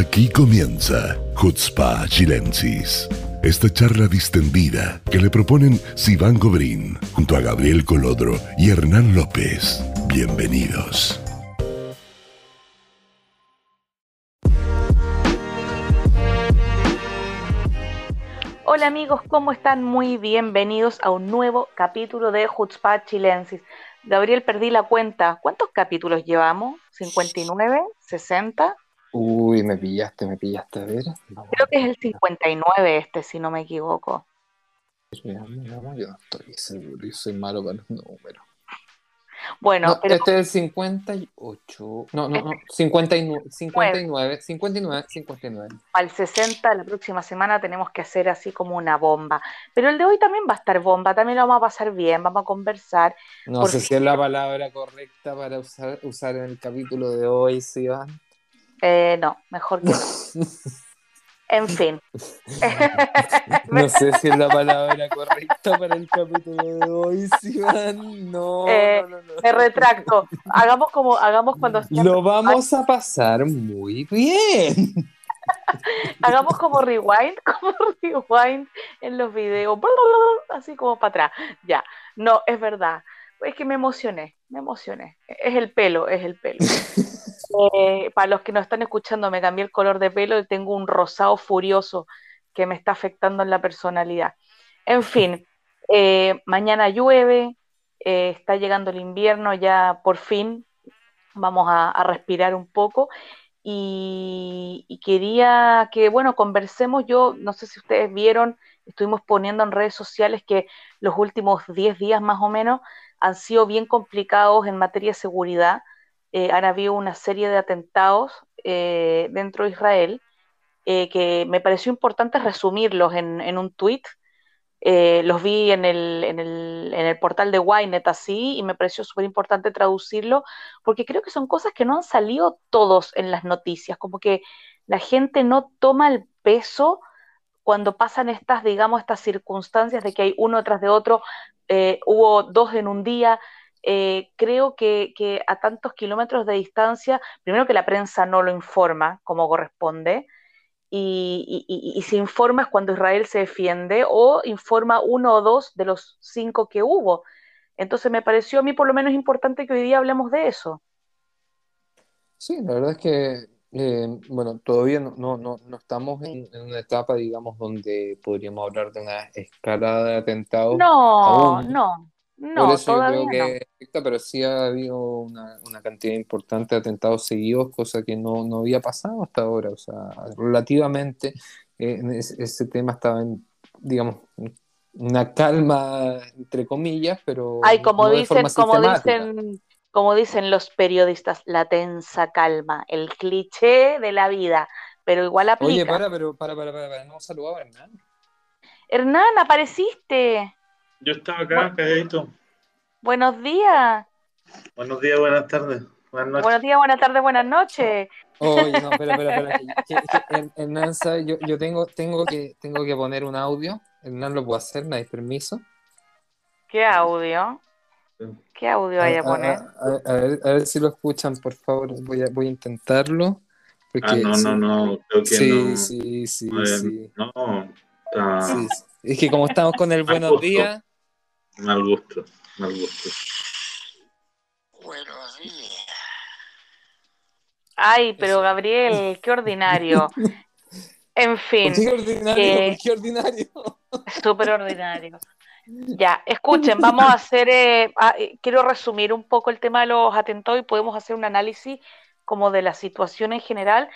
Aquí comienza Hutzpa Chilensis. Esta charla distendida que le proponen Sivan Gobrín junto a Gabriel Colodro y Hernán López. Bienvenidos. Hola amigos, ¿cómo están? Muy bienvenidos a un nuevo capítulo de Hutzpa Chilensis. Gabriel, perdí la cuenta. ¿Cuántos capítulos llevamos? ¿59? ¿60? Uy, me pillaste, me pillaste. A ver. Creo que es el 59 este, si no me equivoco. Yo no estoy seguro, yo soy malo para los números. Bueno, pero... este es el 58. No, no, no. 59, 59, 59, 59. Al 60, la próxima semana tenemos que hacer así como una bomba. Pero el de hoy también va a estar bomba, también lo vamos a pasar bien, vamos a conversar. No sé si es la palabra correcta para usar, usar en el capítulo de hoy, Sivan. Eh, no, mejor que no. En fin. No sé si es la palabra correcta para el capítulo de hoy, Sivan. No, eh, no, no, no, Me retracto. Hagamos como, hagamos cuando. Lo vamos a pasar muy bien. Hagamos como rewind, como rewind en los videos, así como para atrás. Ya, no, es verdad. Es que me emocioné, me emocioné. Es el pelo, es el pelo. Eh, para los que nos están escuchando, me cambié el color de pelo y tengo un rosado furioso que me está afectando en la personalidad. En fin, eh, mañana llueve, eh, está llegando el invierno, ya por fin vamos a, respirar un poco. Y, y, quería que, bueno, conversemos. Yo no sé si ustedes vieron, estuvimos poniendo en redes sociales que los últimos 10 días más o menos han sido bien complicados en materia de seguridad eh, han habido una serie de atentados eh, dentro de Israel eh, que me pareció importante resumirlos en, un tweet. los vi en el, portal de Wynet así y me pareció súper importante traducirlo porque creo que son cosas que no han salido todos en las noticias, como que la gente no toma el peso cuando pasan estas, digamos, estas circunstancias de que hay uno tras de otro, hubo dos en un día, eh, creo que, a tantos kilómetros de distancia, primero que la prensa no lo informa como corresponde, y, si informa es cuando Israel se defiende, o informa uno o dos de los cinco que hubo. Entonces me pareció a mí por lo menos importante que hoy día hablemos de eso. Sí, la verdad es que, eh, bueno, todavía no, no, no, estamos en, una etapa, digamos, donde podríamos hablar de una escalada de atentados. No, no. No, Por eso yo creo que pero sí ha habido una, cantidad importante de atentados seguidos, cosa que no, había pasado hasta ahora. O sea, relativamente eh, ese, tema estaba en, digamos, una calma, entre comillas, pero. Ay, como dicen, como dicen, como dicen los periodistas, la tensa calma, el cliché de la vida, pero igual aplica. Oye, para, pero para, para, para, para. no saludaba a Hernán. Hernán, apareciste. Yo estaba acá, calladito. Buenos días. Buenos días, buenas tardes. Buenas noches. Buenos días, buenas tardes, buenas noches. Oye, no, espera, espera, espera. Hernán sabe, yo, yo tengo, tengo, que, tengo que poner un audio. Hernán lo puedo hacer, ¿me permiso? ¿Qué audio? ¿Qué audio hay a, poner? A, ver, a, ver, si lo escuchan, por favor. Voy a, voy a intentarlo. ah, no, no, no, creo que sí, no. Sí, sí, sí. No, sí, Es que como estamos con el buenos días. Mal gusto, mal gusto. Buenos días. Ay, pero Gabriel, qué ordinario. En fin. ¿Qué ordinario? Eh, ¿Qué ordinario? Súper ordinario. Ya, escuchen, vamos a hacer, eh, ah, eh, quiero resumir un poco el tema de los atentados y podemos hacer un análisis como de la situación en general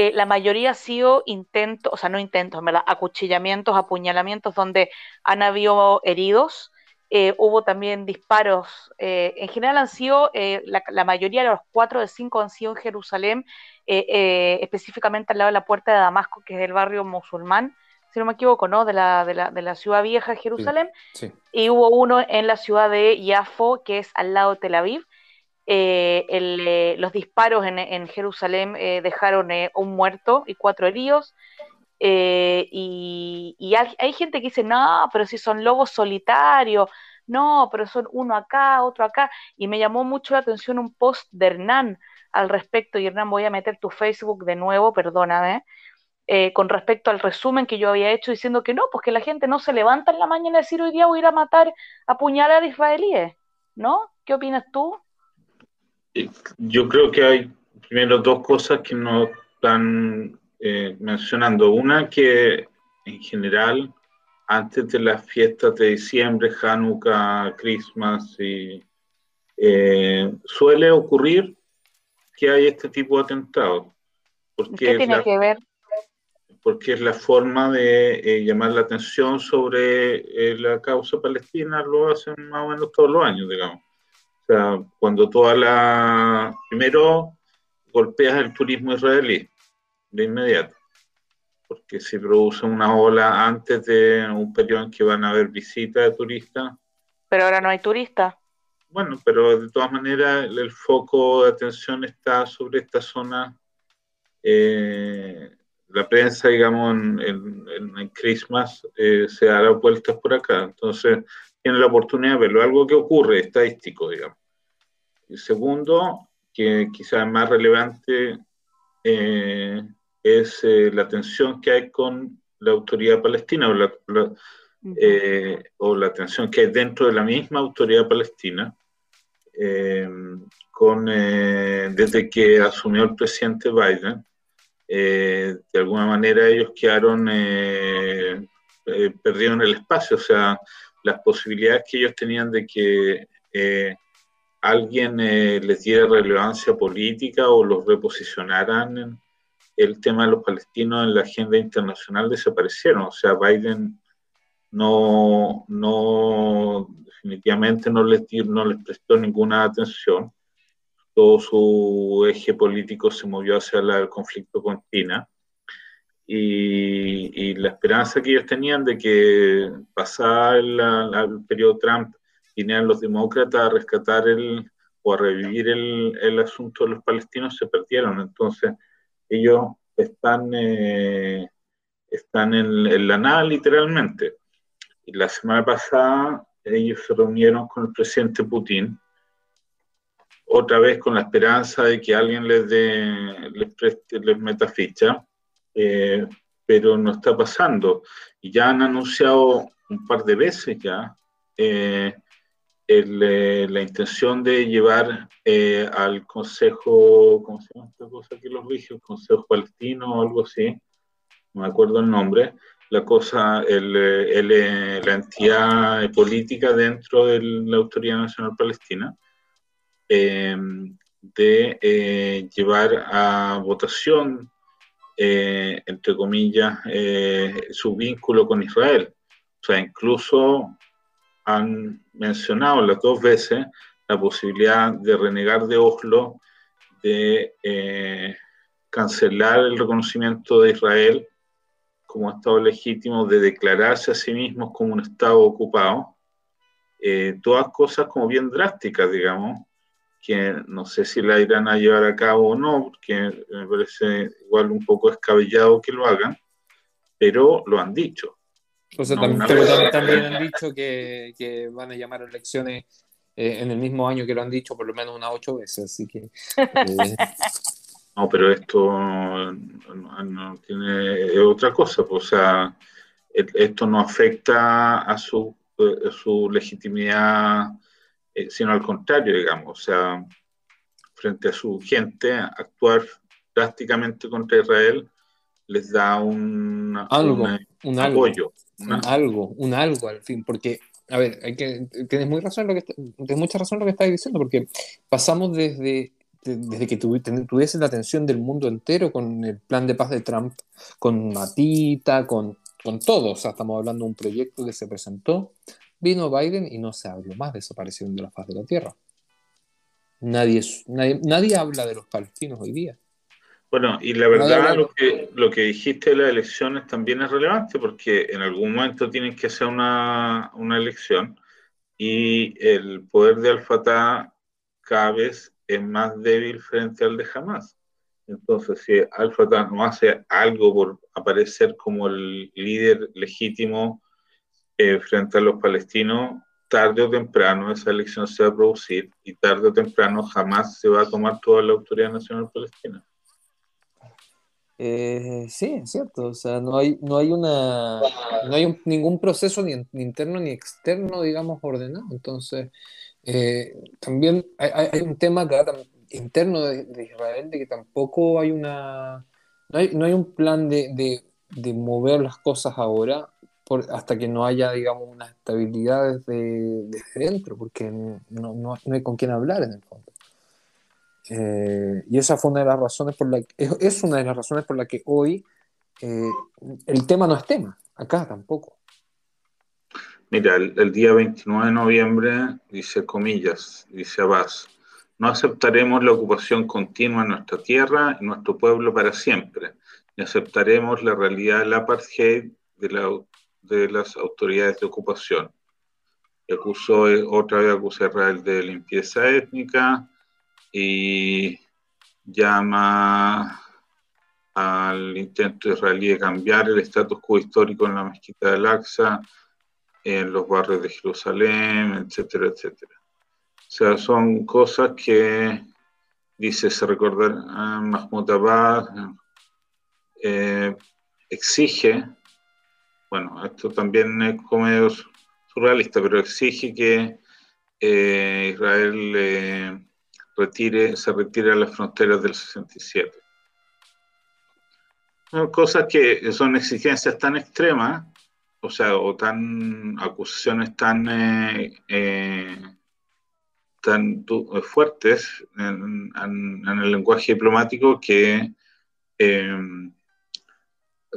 eh, la mayoría ha sido intentos, o sea, no intentos, ¿verdad? acuchillamientos, apuñalamientos donde han habido heridos. Eh, hubo también disparos, eh, en general han sido, la, mayoría de los cuatro de cinco han sido en Jerusalén, específicamente al lado de la puerta de Damasco, que es el barrio musulmán, si no me equivoco, ¿no? De la, de la, de la ciudad vieja de Jerusalén. Y hubo uno en la ciudad de Yafo, que es al lado de Tel Aviv. Eh, eh, los disparos en, Jerusalén eh, dejaron un muerto y cuatro heridos. Y, hay, gente que dice, no, pero si son lobos solitarios, no, pero son uno acá, otro acá. Y me llamó mucho la atención un post de Hernán al respecto, y Hernán, voy a meter tu Facebook de nuevo, perdóname, eh, con respecto al resumen que yo había hecho diciendo que no, pues que la gente no se levanta en la mañana y decir hoy día voy a ir a matar, a apuñalar a israelíes, ¿no? ¿Qué opinas tú? Yo creo que hay primero dos cosas que nos están eh, mencionando. Una que en general, antes de las fiestas de diciembre, Hanukkah, Christmas, y, eh, suele ocurrir que hay este tipo de atentados. Porque ¿Qué tiene que ver? Porque es la forma de eh, llamar la atención sobre la causa palestina, lo hacen más o menos todos los años, digamos. O sea, cuando toda la... Primero golpeas el turismo israelí, de inmediato, porque se produce una ola antes de un periodo en que van a haber visitas de turistas. Pero ahora no hay turistas. Bueno, pero de todas maneras el, foco de atención está sobre esta zona. Eh, la prensa, digamos, en, en, Christmas eh, se dará vueltas por acá. Entonces, tiene la oportunidad de verlo. Algo que ocurre, estadístico, digamos. Y segundo, que quizás es más relevante, eh, es eh, la tensión que hay con la autoridad palestina o la, eh, o la tensión que hay dentro de la misma autoridad palestina, eh, con, desde que asumió el presidente Biden. de alguna manera ellos quedaron perdidos en el espacio, o sea, las posibilidades que ellos tenían de que alguien les diera relevancia política o los reposicionaran el tema de los palestinos en la agenda internacional desaparecieron. O sea, Biden no, no definitivamente no les, no les prestó ninguna atención. Todo su eje político se movió hacia el conflicto con China. Y, la esperanza que ellos tenían de que pasara el, el periodo Trump vinieran los demócratas a rescatar el, o a revivir el, el asunto de los palestinos se perdieron. Entonces, ellos están, eh, están en, la nada literalmente. Y la semana pasada ellos se reunieron con el presidente Putin, otra vez con la esperanza de que alguien les, dé, les, preste, les meta ficha, eh, pero no está pasando. Y ya han anunciado un par de veces ya eh, eh, la intención de llevar eh, al Consejo, ¿cómo se llama esta cosa que los rige? El Consejo Palestino o algo así, no me acuerdo el nombre, la cosa, el, el, la entidad política dentro de la Autoridad Nacional Palestina, em, de eh, llevar a votación, entre comillas, su vínculo con Israel. O sea, incluso han mencionado las dos veces la posibilidad de renegar de Oslo, de eh, cancelar el reconocimiento de Israel como Estado legítimo, de declararse a sí mismos como un Estado ocupado. Eh, todas cosas como bien drásticas, digamos, que no sé si la irán a llevar a cabo o no, porque me parece igual un poco escabellado que lo hagan, pero lo han dicho. O sea, también, pero también, han dicho que, que, van a llamar a elecciones eh, en el mismo año que lo han dicho por lo menos unas ocho veces, así que... Eh, no, pero esto no, tiene otra cosa, pues, o sea, e, esto no afecta a su, a su legitimidad, eh, sino al contrario, digamos, o sea, frente a su gente, actuar drásticamente contra Israel les da un, algo, un, apoyo un algo, un algo al fin, porque, a ver, hay que, tienes, muy razón lo que, tienes mucha razón en lo que estás diciendo, porque pasamos desde, desde que tuviese la atención del mundo entero con el plan de paz de Trump, con Matita, con, con todo, o sea, estamos hablando de un proyecto que se presentó, vino Biden y no se habló más, desaparecieron de la faz de la tierra. Nadie, nadie, nadie habla de los palestinos hoy día. Bueno, y la verdad lo que, lo que dijiste de las elecciones también es relevante porque en algún momento tienen que hacer una, una elección y el poder de Al-Fatah cada vez es más débil frente al de Hamas. Entonces, si Al-Fatah no hace algo por aparecer como el líder legítimo eh, frente a los palestinos, tarde o temprano esa elección se va a producir y tarde o temprano jamás se va a tomar toda la autoridad nacional palestina. Eh, sí, es cierto. O sea, no hay, no hay una, no hay ningún proceso ni, interno ni externo, digamos, ordenado. Entonces, eh, también hay, un tema interno de, Israel de que tampoco hay una, no hay, no hay un plan de, de, mover las cosas ahora por, hasta que no haya, digamos, una estabilidad desde, desde dentro, porque no, no, no hay con quién hablar en el fondo. Eh, y esa fue una de las razones por la que, es, una de las razones por la que hoy eh, el tema no es tema, acá tampoco. Mira, el, día 29 de noviembre, dice comillas, dice Abbas, no aceptaremos la ocupación continua en nuestra tierra y nuestro pueblo para siempre, ni aceptaremos la realidad de, la, de las autoridades de ocupación. Y acusó, otra vez acusó a Israel de limpieza étnica, y llama al intento israelí de cambiar el status quo histórico en la mezquita de Al-Aqsa, en los barrios de Jerusalén, etcétera, etcétera. O sea, son cosas que, dice, se recordar, Mahmoud Abbas eh, exige, bueno, esto también es como surrealista, pero exige que eh, Israel eh, retire, se retire a las fronteras del 67. Cosas que son exigencias tan extremas, o sea, o tan acusaciones tan, eh, eh, tan fuertes en, el lenguaje diplomático que eh,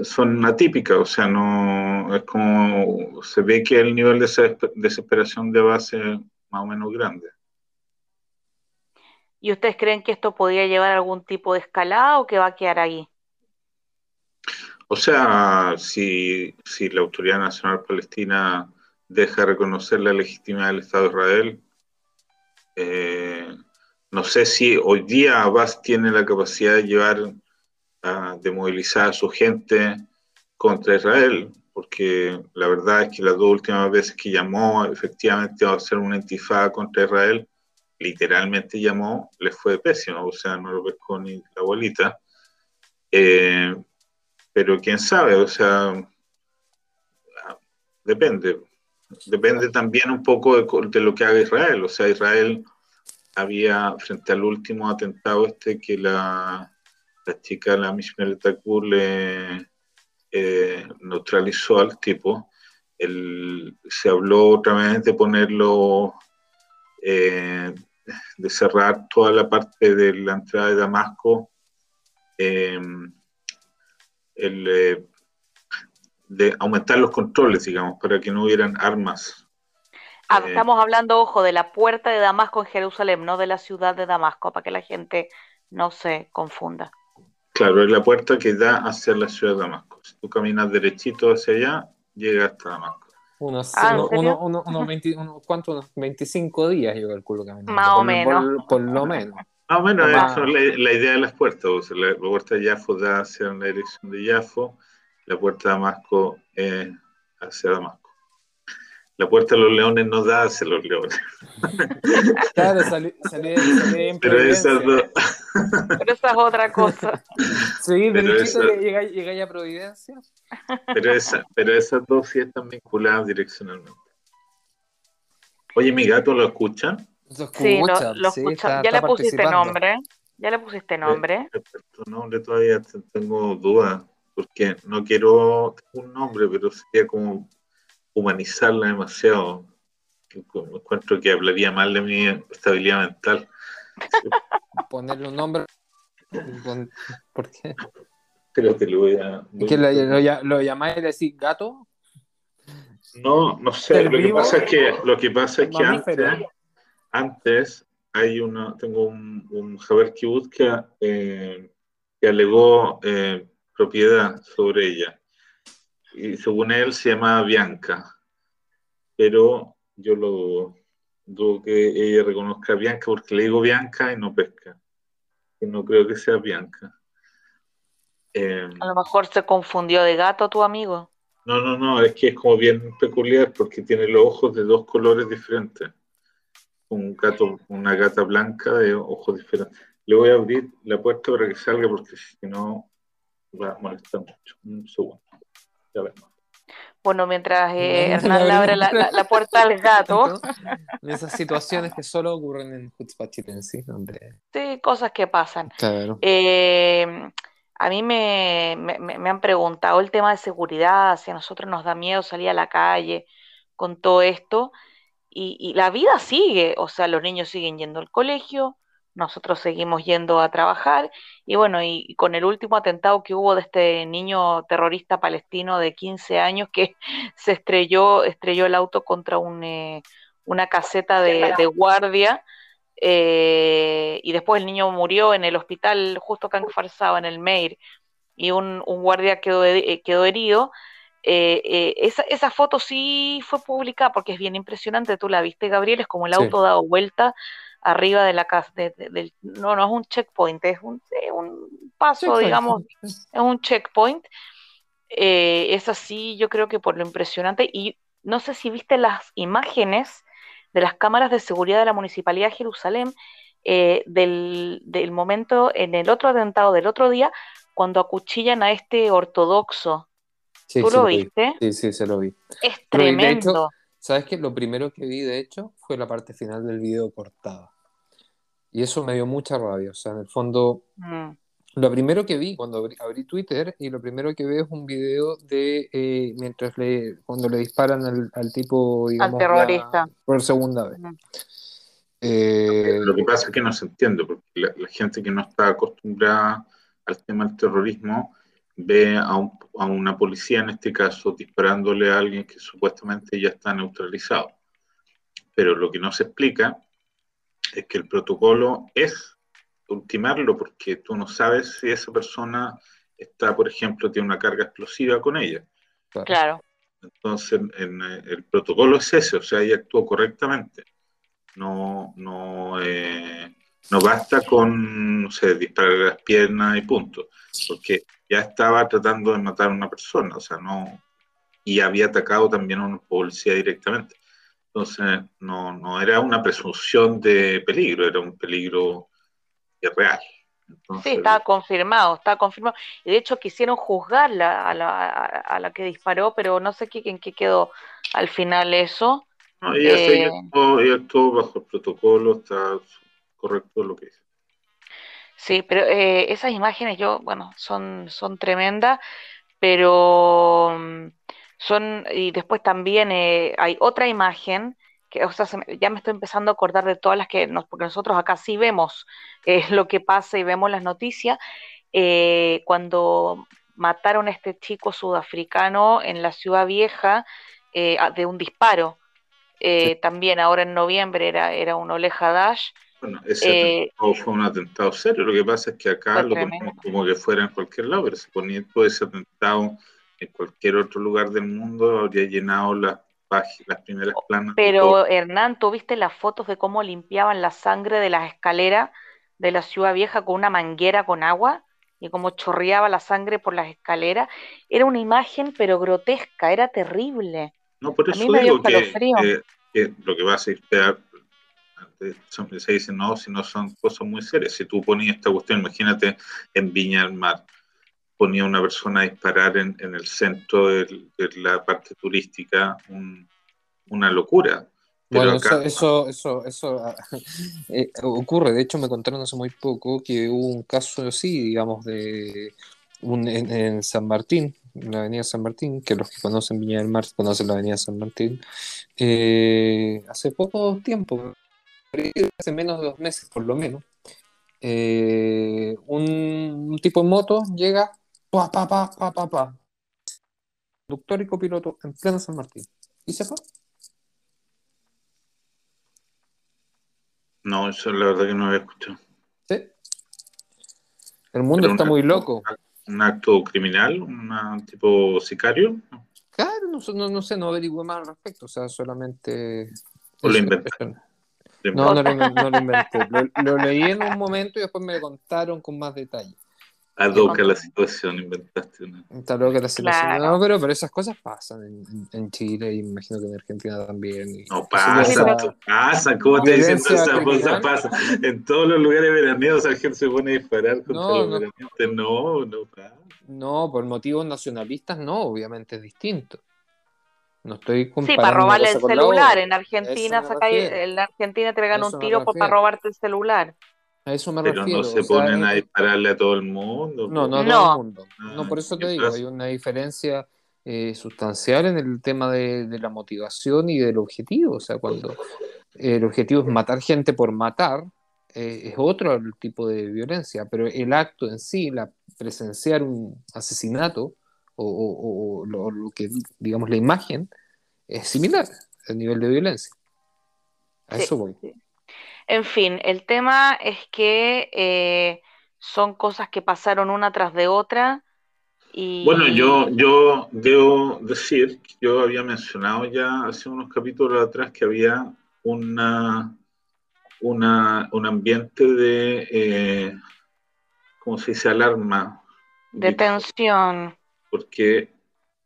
son atípicas, o sea, no es como se ve que el nivel de desesperación de base es más o menos grande. ¿Y ustedes creen que esto podría llevar a algún tipo de escalada o que va a quedar ahí? O sea, si, la Autoridad Nacional Palestina deja reconocer la legitimidad del Estado de Israel, eh, no sé si hoy día Abbas tiene la capacidad de llevar, de movilizar a su gente contra Israel, porque la verdad es que las dos últimas veces que llamó efectivamente a hacer una intifada contra Israel, literalmente llamó, le fue pésimo, o sea, no lo pescó ni la abuelita. Eh, pero quién sabe, o sea, depende. Depende también un poco de, lo que haga Israel. O sea, Israel había, frente al último atentado este que la, la chica, la Mishmel Takur, le eh, neutralizó al tipo, se habló otra vez de ponerlo eh, de cerrar toda la parte de la entrada de Damasco, em, eh, de aumentar los controles, digamos, para que no hubieran armas. Ah, eh, estamos hablando, ojo, de la puerta de Damasco en Jerusalén, no de la ciudad de Damasco, para que la gente no se confunda. Claro, es la puerta que da hacia la ciudad de Damasco. Si tú caminas derechito hacia allá, llegas hasta Damasco. Unos, ah, uno, uno, unos 20, ¿cuánto? Unos 25 días yo calculo que Más o menos. Por, lo menos. Más o menos, es la, idea de las puertas. la, puerta de Yafo da hacia la dirección de Yafo, la puerta de Damasco eh, hacia Damasco. La puerta de los leones no da hacia los leones. Claro, salí, salí, en Pero esas dos. Pero esa es otra cosa. Sí, derechito llega, llega a Providencia. Pero, esa, pero esas dos sí están vinculadas direccionalmente. Oye, mi gato, ¿lo escuchan? sí, lo, escuchan. ya le pusiste nombre. Ya le pusiste nombre. Tu nombre todavía tengo dudas, porque no quiero un nombre, pero sería como humanizarla demasiado. Encuentro que hablaría mal de mi estabilidad mental. Ponerle un nombre. ¿Por qué? Creo que lo voy a. ¿Que lo, lo, llamáis y decís gato? No, no sé. Lo que pasa es que, lo que, pasa es que antes, antes hay una, tengo un, un Javier Kibut que, eh, que alegó eh, propiedad sobre ella. Y según él se llama Bianca. Pero yo lo dudo. Que ella reconozca a Bianca porque le digo Bianca y no pesca. Y no creo que sea Bianca. Eh, a lo mejor se confundió de gato tu amigo. No, no, no, es que es como bien peculiar porque tiene los ojos de dos colores diferentes. Un gato, una gata blanca de ojos diferentes. Le voy a abrir la puerta para que salga porque si no va a molestar mucho. Un segundo. Ya vemos. Bueno, mientras eh, Hernán le abre la, la- la puerta al gato, En esas situaciones que solo ocurren en Hutzpachitensi, donde... sí, cosas que pasan. Claro. Eh, a mí me, me- me- me han preguntado el tema de seguridad, si a nosotros nos da miedo salir a la calle con todo esto, y, y la vida sigue, o sea, los niños siguen yendo al colegio, nosotros seguimos yendo a trabajar, y bueno, y, y con el último atentado que hubo de este niño terrorista palestino de 15 años que se estrelló, estrelló el auto contra un, eh, una caseta de, de guardia. eh, y después el niño murió en el hospital justo acá en Farsaba, en el Meir, y un, un guardia quedó, eh, quedó herido. Eh, eh, esa, esa foto sí fue publicada porque es bien impresionante, tú la viste, Gabriel, es como el Sí. auto dado vuelta arriba de la casa, de- de- del, no, no es un checkpoint, es un, paso, Checkpoint. digamos, es un checkpoint. Eh, es así, yo creo que por lo impresionante. Y no sé si viste las imágenes de las cámaras de seguridad de la Municipalidad de Jerusalén eh, del, del momento en el otro atentado del otro día, cuando acuchillan a este ortodoxo. Sí, ¿Tú sí lo vi. viste? Sí, sí, se lo vi. Es tremendo. hecho, ¿Sabes qué? Lo primero que vi, de hecho, fue la parte final del video cortada. Y eso me dio mucha rabia. O sea, en el fondo, Mm, lo primero que vi cuando abrí, abrí Twitter y lo primero que veo es un video de eh, mientras le, cuando le disparan al, al tipo, digamos, terrorista. la- por segunda vez. mm. Eh, Lo que pasa es que no se entiende, porque la, la gente que no está acostumbrada al tema del terrorismo ve a, un- a una policía, en este caso, disparándole a alguien que supuestamente ya está neutralizado. Pero lo que no se explica es que el protocolo es ultimarlo, porque tú no sabes si esa persona está, por ejemplo, tiene una carga explosiva con ella. claro. Entonces, en, eh, el protocolo es ese, o sea, ella actuó correctamente. No, no, eh, no basta con, no sé, disparar las piernas y punto, porque ya estaba tratando de matar a una persona, o sea, no, y había atacado también a una policía directamente. Entonces, no, no era una presunción de peligro, era un peligro real. Entonces, Sí, está confirmado, está confirmado. Y de hecho quisieron juzgarla a la, a, a la que disparó, pero no sé qué, en qué quedó al final eso. no, ella, se- eh, ella actuó, ella actuó bajo el protocolo, está correcto lo que dice. Sí, pero eh, esas imágenes yo, bueno, son, son tremendas, pero mm, son, y después también eh, hay otra imagen que, o sea, se me- ya me estoy empezando a acordar de todas las que nos, porque nosotros acá sí vemos eh, lo que pasa y vemos las noticias, eh, cuando mataron a este chico sudafricano en la ciudad vieja eh, de un disparo. Eh, También ahora en noviembre era, era un Ole Hadash. Bueno, ese Eh, atentado fue un atentado serio. Lo que pasa es que acá lo ponemos como que fuera en cualquier lado, pero si ponía todo ese atentado en cualquier otro lugar del mundo, habría llenado las páginas, las primeras planas. Pero Hernán, ¿tú viste las fotos de cómo limpiaban la sangre de las escaleras de la ciudad vieja con una manguera con agua y cómo chorreaba la sangre por las escaleras? Era una imagen pero grotesca, era terrible. No, por eso digo que, que- que lo que va a ser se dice no, si no son cosas muy serias. Si tú ponías esta cuestión, imagínate en Viña del Mar, ponía una persona a disparar en, en el centro de, la parte turística, un- una locura. Pero Bueno, acá, eso, eso, eso, eso eh, ocurre. De hecho, me contaron hace muy poco que hubo un caso así, digamos, de un, en, en San Martín, en la avenida San Martín, que los que conocen Viña del Mar conocen la avenida San Martín, eh, hace poco tiempo, hace menos de dos meses por lo menos, eh, un, un tipo en moto llega, pa, pa, pa, pa, pa, pa, conductor y copiloto en pleno San Martín, y se fue. no, eso la verdad que no había escuchado. Sí. El mundo Pero está muy acto- loco. Un acto criminal, un tipo sicario, Claro, no, sé- no, no sé, no averigüé más al respecto, o sea, solamente... ¿O lo eso- No, no lo, inven- no lo inventé. Lo, lo leí en un momento y después me lo contaron con más detalle. Ad hoc a la situación, inventaste una. Está loca la situación. Claro. No, pero, pero esas cosas pasan en, en Chile y imagino que en Argentina también. y- No pasa, pero- pasa, ¿cómo te diciendo esas cosas? criminal. Pasa. En todos los lugares veraneos la gente se pone a disparar contra No, los no. veraneantes. No, no pasa. No, por motivos nacionalistas no, obviamente es distinto. No estoy Sí, para robarle el celular. En Argentina, saca- en Argentina te pegan un tiro por- para robarte el celular. A eso me Pero refiero. no se o sea, ponen a eh, dispararle a todo el mundo. No, no a No. todo el mundo. Ah, No, por eso ¿qué te digo, pasa? hay una diferencia eh, sustancial en el tema de, de la motivación y del objetivo. O sea, cuando el objetivo es matar gente por matar, eh, es otro tipo de violencia, pero el acto en sí, la presenciar un asesinato o, o- o lo, lo que, digamos, la imagen, es similar el nivel de violencia. A Sí, eso voy. sí. En fin, el tema es que eh, son cosas que pasaron una tras de otra y Bueno, yo, yo debo decir que yo había mencionado ya hace unos capítulos atrás que había una, una, un ambiente de, eh, ¿cómo se dice?, alarma. de tensión. Porque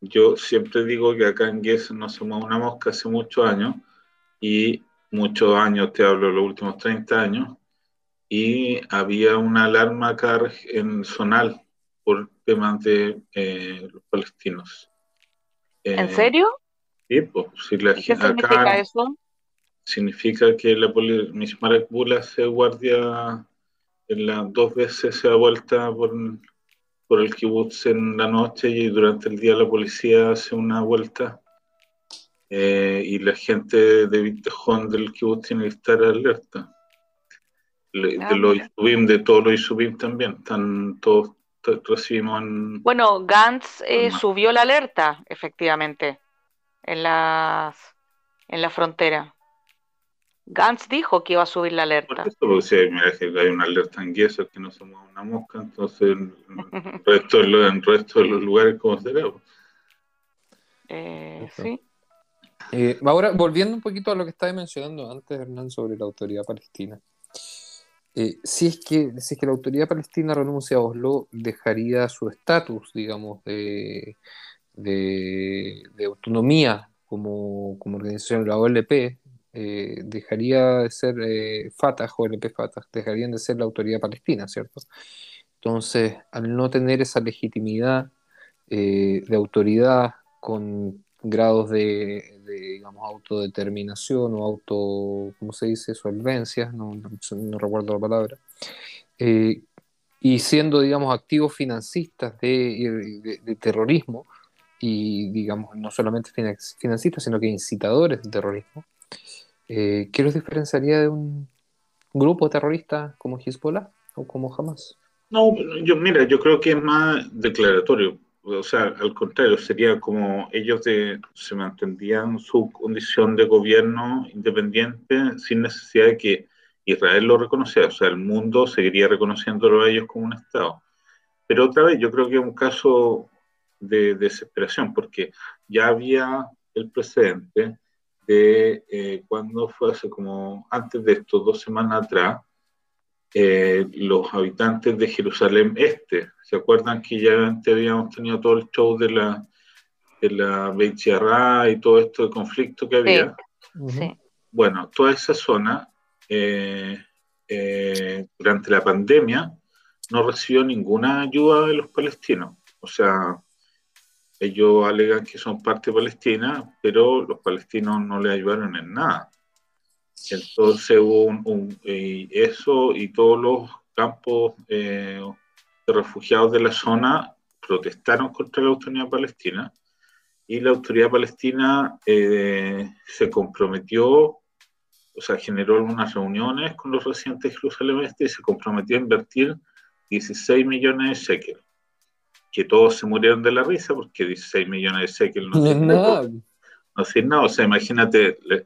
yo siempre digo que acá en Guess no se mueve una mosca hace muchos años, y muchos años, te hablo de los últimos 30 años, y había una alarma acá en Zonal por temas de eh, los palestinos. ¿En Eh, serio? Sí, pues, si la ¿Y qué significa acá eso? significa que la Marek Bula hace guardia en la, dos veces se da vuelta por, por el kibutz en la noche y durante el día la policía hace una vuelta eh, y la gente de Vintejón del kibutz tiene que estar alerta. Le- Ah, de los. Isubim, de todos los Isubim también, están todos, t- recibimos en- Bueno, Gantz eh, subió la alerta, efectivamente, en las en la frontera. Gantz dijo que iba a subir la Por alerta. eso, porque si hay, mira, que hay una alerta en Guesa que no se mueve una mosca, entonces en el resto de los, en resto de los lugares, ¿cómo será? Eh, sí. Eh, ahora, volviendo un poquito a lo que estaba mencionando antes, Hernán, sobre la autoridad palestina. Eh, si, es que, si es que la autoridad palestina renuncia a Oslo, dejaría su estatus, digamos, de, de, de autonomía como, como organización, la OLP, eh, dejaría de ser eh, Fatah, OLP Fatah, dejarían de ser la autoridad palestina, ¿cierto? Entonces, al no tener esa legitimidad eh, de autoridad con grados de, de, digamos, autodeterminación o auto, ¿cómo se dice? Solvencia, no, no, no recuerdo la palabra. Eh, y siendo, digamos, activos financistas de, de, de terrorismo, y, digamos, no solamente finan- financistas, sino que incitadores de terrorismo, eh, ¿qué los diferenciaría de un grupo terrorista como Hezbollah o como Hamas? No, yo, mira, yo creo que es más declaratorio. O sea, al contrario, sería como ellos se mantendrían su condición de gobierno independiente sin necesidad de que Israel lo reconociera. O sea, el mundo seguiría reconociéndolo a ellos como un Estado. Pero otra vez, yo creo que es un caso de, desesperación, porque ya había el precedente de eh, cuando fue hace como antes de esto, dos semanas atrás, eh, los habitantes de Jerusalén Este. ¿Se acuerdan que ya antes habíamos tenido todo el show de la, de la Beit Yarra y todo esto de conflicto que había? Sí. Bueno, toda esa zona eh, eh, durante la pandemia no recibió ninguna ayuda de los palestinos. O sea, ellos alegan que son parte palestina, pero los palestinos no le ayudaron en nada. Entonces hubo y eso y todos los campos eh, de refugiados de la zona protestaron contra la autoridad palestina y la autoridad palestina eh, se comprometió, o sea, generó unas reuniones con los residentes de Jerusalén Este y se comprometió a invertir 16 millones de shekels. Que todos se murieron de la risa porque 16 millones de shekels no No sirven nada. no decir nada. O sea, imagínate, le-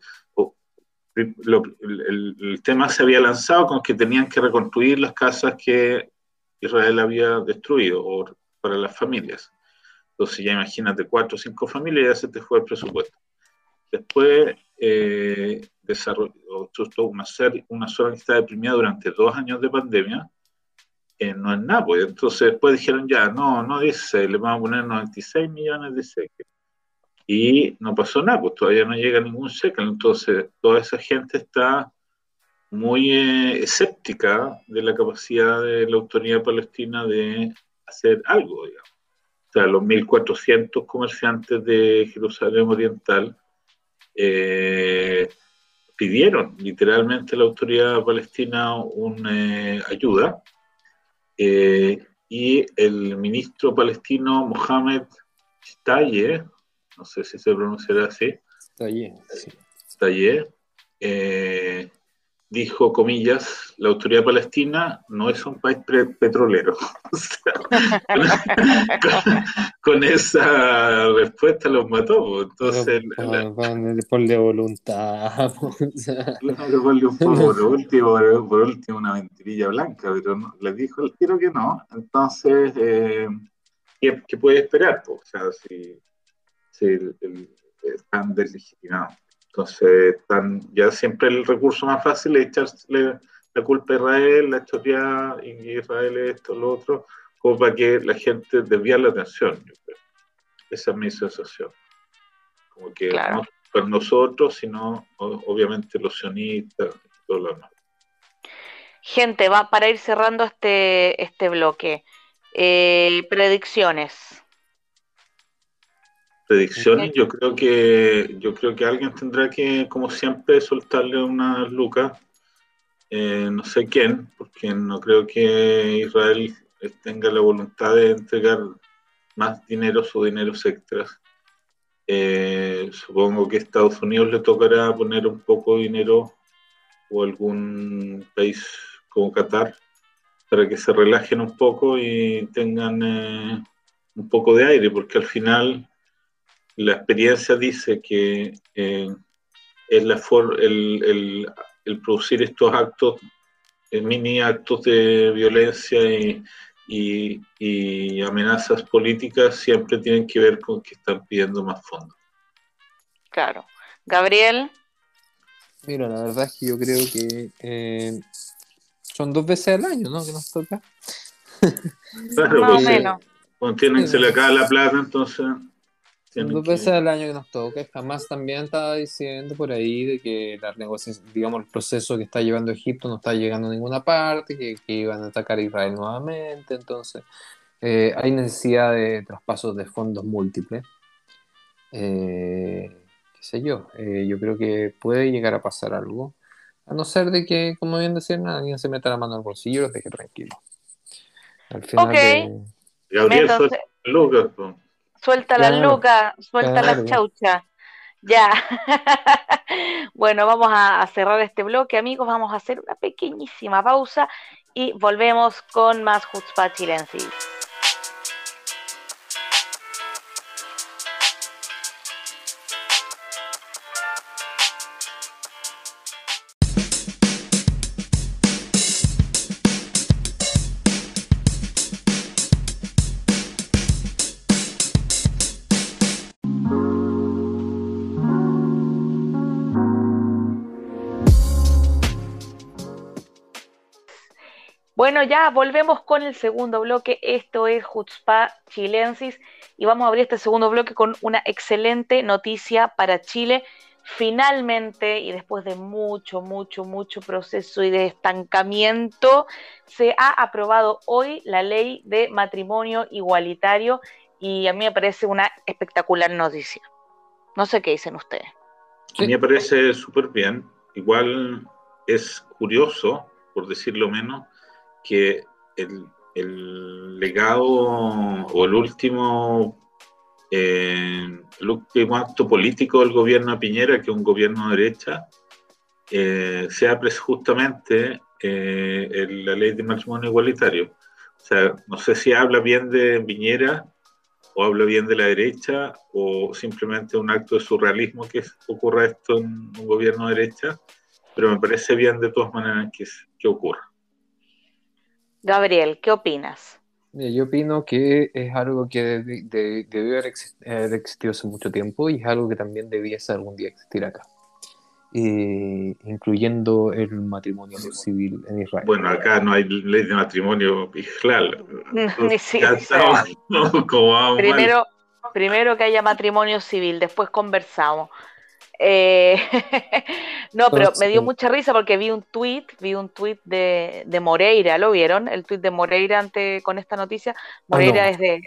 lo- el, el- tema se había lanzado con que tenían que reconstruir las casas que Israel había destruido o para las familias. Entonces ya imagínate, cuatro o cinco familias ya se te fue el presupuesto. Después eh, desarrolló una, serie, una zona que está deprimida durante dos años de pandemia, eh, no es nada. Pues. Entonces después dijeron ya, no, no 16, le vamos a poner 96 millones de shekel. Y no pasó nada, pues todavía no llega ningún shekel. Entonces toda esa gente está muy eh, escéptica de la capacidad de la autoridad palestina de hacer algo, digamos. O sea, los 1.400 comerciantes de Jerusalén Oriental eh, pidieron literalmente a la autoridad palestina una eh, ayuda y el ministro palestino Mohamed Taye, no sé si se pronunciará así, Taye, sí. Taye dijo, comillas, la autoridad palestina no es un país petrolero. con, esa respuesta los mató. Entonces, ponle voluntad. ponle un poco, por último, por último, una mentirilla blanca, pero no, les dijo el tiro que no. Entonces, eh, ¿qué, puede esperar? O sea, si, si están deslegitimados. Entonces, tan, ya siempre el recurso más fácil es echarle la culpa a Israel, la historia y Israel esto, lo otro, como para que la gente desvíe la atención. Esa es mi sensación. Como que no por nosotros, sino obviamente los sionistas y todo lo demás. Gente, va para ir cerrando este, este bloque. Eh, predicciones predicciones, yo creo que yo creo que alguien tendrá que, como siempre, soltarle una lucas. Eh, no sé quién, porque no creo que Israel tenga la voluntad de entregar más dinero, o dineros extras. Eh, supongo que a Estados Unidos le tocará poner un poco de dinero o algún país como Qatar para que se relajen un poco y tengan eh, un poco de aire, porque al final la experiencia dice que eh, es la el, el, producir estos actos, eh, mini actos de violencia y, y, amenazas políticas siempre tienen que ver con que están pidiendo más fondos. Claro. Gabriel. Mira, la verdad es que yo creo que eh, son dos veces al año, ¿no? Que nos toca. Claro, Más o menos. Cuando tienen, se le acaba la plata, entonces. Dos veces al año que nos toca. Jamás también estaba diciendo por ahí de que las negociaciones, digamos, el proceso que está llevando Egipto no está llegando a ninguna parte, que, iban a atacar a Israel nuevamente. Entonces, eh, hay necesidad de traspasos de fondos múltiples. Eh, qué sé yo, eh, yo creo que puede llegar a pasar algo. A no ser de que, como bien decían, alguien se meta la mano al bolsillo y los deje tranquilo. Al final de... Gabriel, Lucas, Suelta la loca, suelta la chaucha. Ya. bueno, vamos a, cerrar este bloque, amigos. Vamos a hacer una pequeñísima pausa y volvemos con más Hutzpah Chilensis. Bueno, ya volvemos con el segundo bloque. Esto es Jutzpa Chilensis y vamos a abrir este segundo bloque con una excelente noticia para Chile. Finalmente, y después de mucho, mucho, mucho proceso y de estancamiento, se ha aprobado hoy la ley de matrimonio igualitario y a mí me parece una espectacular noticia. No sé qué dicen ustedes. A mí me parece súper bien. Igual es curioso, por decirlo menos, que el, legado o el último, eh, el último acto político del gobierno de Piñera, que es un gobierno de derecha, eh, sea justamente eh, la ley de matrimonio igualitario. O sea, no sé si habla bien de Piñera o habla bien de la derecha o simplemente un acto de surrealismo que ocurra esto en un gobierno de derecha, pero me parece bien de todas maneras que, que ocurra. Gabriel, ¿qué opinas? yo opino que es algo que debió haber existido hace mucho tiempo y es algo que también debiese algún día existir acá. eh, incluyendo el matrimonio civil en Israel. Bueno, acá no hay ley de matrimonio Israel. Sí, primero, primero que haya matrimonio civil, después conversamos. Eh, no, pero me dio mucha risa porque vi un tweet, vi un tweet de, de Moreira, ¿lo vieron? El tweet de Moreira ante, con esta noticia. Ah, Moreira es, de,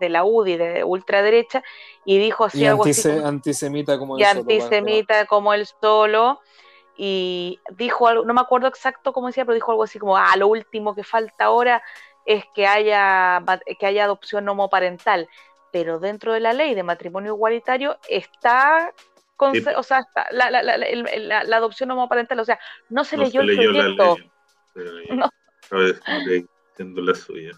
de, la UDI, de ultraderecha, y dijo así algo así. antisemita como y él antisemita como él solo. Y dijo algo, no me acuerdo exacto cómo decía, pero dijo algo así como, ah, lo último que falta ahora es que haya, que haya adopción homoparental. Pero dentro de la ley de matrimonio igualitario está o sea, la, la, la, la, adopción homoparental, o sea, no se leyó el proyecto. no. la suya.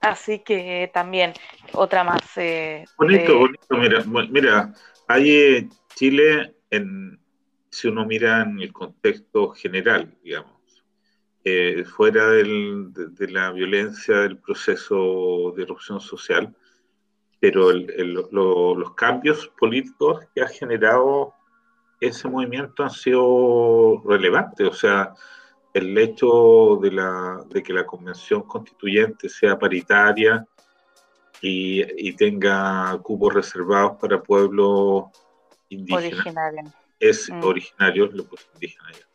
Así que también, otra más. Eh, bonito, bonito, mira, mira, hay eh, Chile, en, si uno mira en el contexto general, digamos, eh, fuera del, de, de, la violencia del proceso de erupción social, pero los cambios políticos que ha generado ese movimiento han sido relevantes. O sea, el hecho de, la, de que la convención constituyente sea paritaria y, tenga cupos reservados para pueblos indígenas. Es mm. originario, pueblos indígenas.